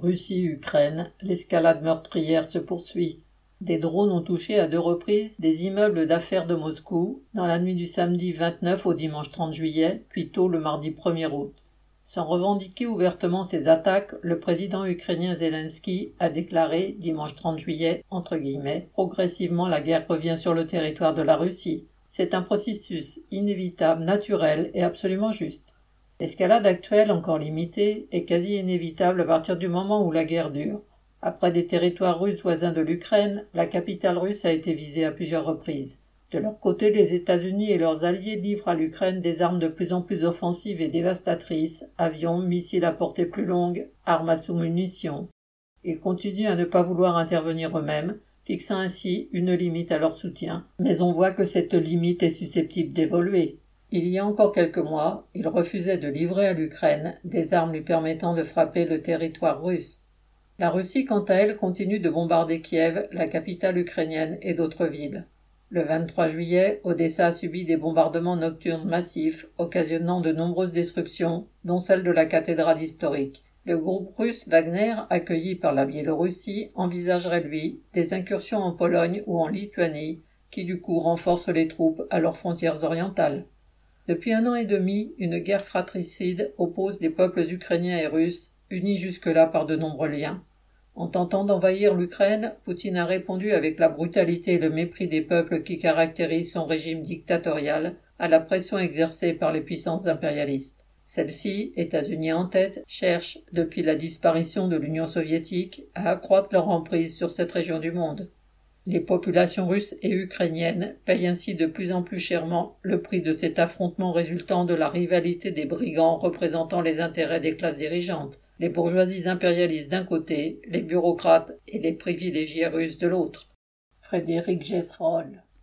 Russie-Ukraine, l'escalade meurtrière se poursuit. Des drones ont touché à deux reprises des immeubles d'affaires de Moscou, dans la nuit du samedi 29 au dimanche 30 juillet, puis tôt le mardi 1er août. Sans revendiquer ouvertement ces attaques, le président ukrainien Zelensky a déclaré, dimanche 30 juillet, entre guillemets, progressivement la guerre revient sur le territoire de la Russie. C'est un processus inévitable, naturel et absolument juste. L'escalade actuelle, encore limitée, est quasi inévitable à partir du moment où la guerre dure. Après des territoires russes voisins de l'Ukraine, la capitale russe a été visée à plusieurs reprises. De leur côté, les États-Unis et leurs alliés livrent à l'Ukraine des armes de plus en plus offensives et dévastatrices, avions, missiles à portée plus longue, armes à sous-munitions. Ils continuent à ne pas vouloir intervenir eux-mêmes, fixant ainsi une limite à leur soutien. Mais on voit que cette limite est susceptible d'évoluer. Il y a encore quelques mois, ils refusaient de livrer à l'Ukraine des armes lui permettant de frapper le territoire russe. La Russie, quant à elle, continue de bombarder Kiev, la capitale ukrainienne, et d'autres villes. Le 23 juillet, Odessa a subi des bombardements nocturnes massifs, occasionnant de nombreuses destructions, dont celle de la cathédrale historique. Le groupe russe Wagner, accueilli par la Biélorussie, envisagerait, lui, des incursions en Pologne ou en Lituanie, qui du coup renforcent les troupes à leurs frontières orientales. Depuis un an et demi, une guerre fratricide oppose les peuples ukrainiens et russes, unis jusque-là par de nombreux liens. En tentant d'envahir l'Ukraine, Poutine a répondu avec la brutalité et le mépris des peuples qui caractérisent son régime dictatorial à la pression exercée par les puissances impérialistes. Celles-ci, États-Unis en tête, cherchent, depuis la disparition de l'Union soviétique, à accroître leur emprise sur cette région du monde. Les populations russes et ukrainiennes payent ainsi de plus en plus chèrement le prix de cet affrontement résultant de la rivalité des brigands représentant les intérêts des classes dirigeantes, les bourgeoisies impérialistes d'un côté, les bureaucrates et les privilégiés russes de l'autre. Frédéric Gesroll